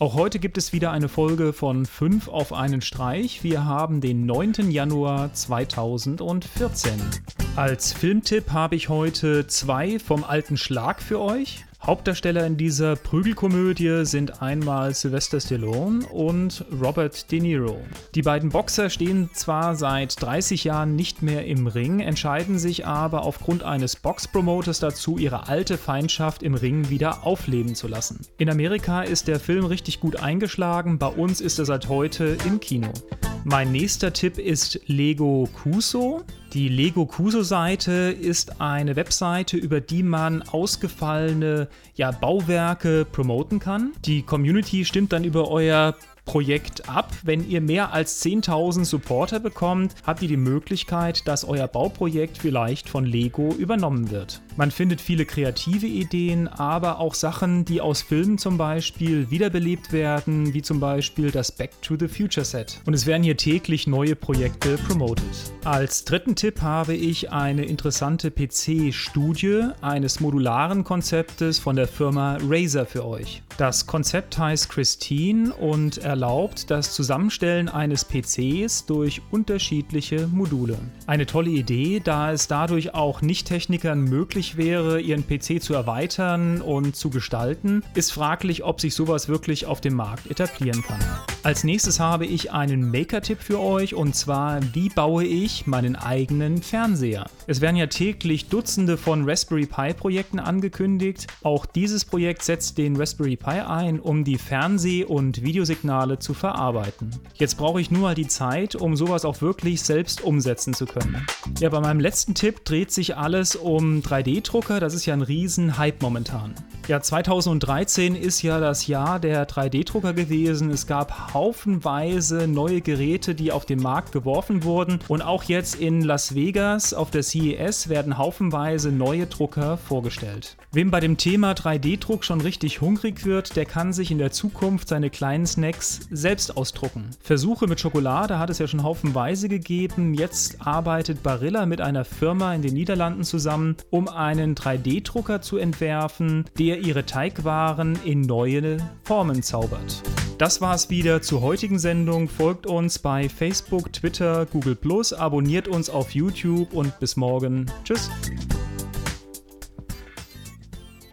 Auch heute gibt es wieder eine Folge von 5 auf einen Streich. Wir haben den 9. Januar 2014. Als Filmtipp habe ich heute zwei vom alten Schlag für euch. Hauptdarsteller in dieser Prügelkomödie sind einmal Sylvester Stallone und Robert De Niro. Die beiden Boxer stehen zwar seit 30 Jahren nicht mehr im Ring, entscheiden sich aber aufgrund eines Boxpromoters dazu, ihre alte Feindschaft im Ring wieder aufleben zu lassen. In Amerika ist der Film richtig gut eingeschlagen, bei uns ist er seit heute im Kino. Mein nächster Tipp ist Lego Kuso. Die Lego Kuso-Seite ist eine Webseite, über die man ausgefallene ja, Bauwerke promoten kann. Die Community stimmt dann über euer Projekt ab. Wenn ihr mehr als 10.000 Supporter bekommt, habt ihr die Möglichkeit, dass euer Bauprojekt vielleicht von Lego übernommen wird. Man findet viele kreative Ideen, aber auch Sachen, die aus Filmen zum Beispiel wiederbelebt werden, wie zum Beispiel das Back to the Future Set. Und es werden hier täglich neue Projekte promoted. Als dritten Tipp habe ich eine interessante PC-Studie eines modularen Konzeptes von der Firma Razer für euch. Das Konzept heißt Christine und erlaubt das Zusammenstellen eines PCs durch unterschiedliche Module. Eine tolle Idee, da es dadurch auch Nicht-Technikern möglich wäre, ihren PC zu erweitern und zu gestalten, ist fraglich, ob sich sowas wirklich auf dem Markt etablieren kann. Als nächstes habe ich einen Maker-Tipp für euch und zwar, wie baue ich meinen eigenen Fernseher? Es werden ja täglich Dutzende von Raspberry Pi-Projekten angekündigt. Auch dieses Projekt setzt den Raspberry Pi ein, um die Fernseh- und Videosignale zu verarbeiten. Jetzt brauche ich nur mal die Zeit, um sowas auch wirklich selbst umsetzen zu können. Ja, bei meinem letzten Tipp dreht sich alles um 3D-Drucker. Das ist ja ein Riesen-Hype momentan. Ja, 2013 ist ja das Jahr der 3D-Drucker gewesen. Es gab haufenweise neue Geräte, die auf den Markt geworfen wurden. Und auch jetzt in Las Vegas auf der CES werden haufenweise neue Drucker vorgestellt. Wem bei dem Thema 3D-Druck schon richtig hungrig wird, der kann sich in der Zukunft seine kleinen Snacks selbst ausdrucken. Versuche mit Schokolade hat es ja schon haufenweise gegeben. Jetzt arbeitet Barilla mit einer Firma in den Niederlanden zusammen, um einen 3D-Drucker zu entwerfen, der ihr ihre Teigwaren in neue Formen zaubert. Das war's wieder zur heutigen Sendung. Folgt uns bei Facebook, Twitter, Google abonniert uns auf YouTube und bis morgen. Tschüss.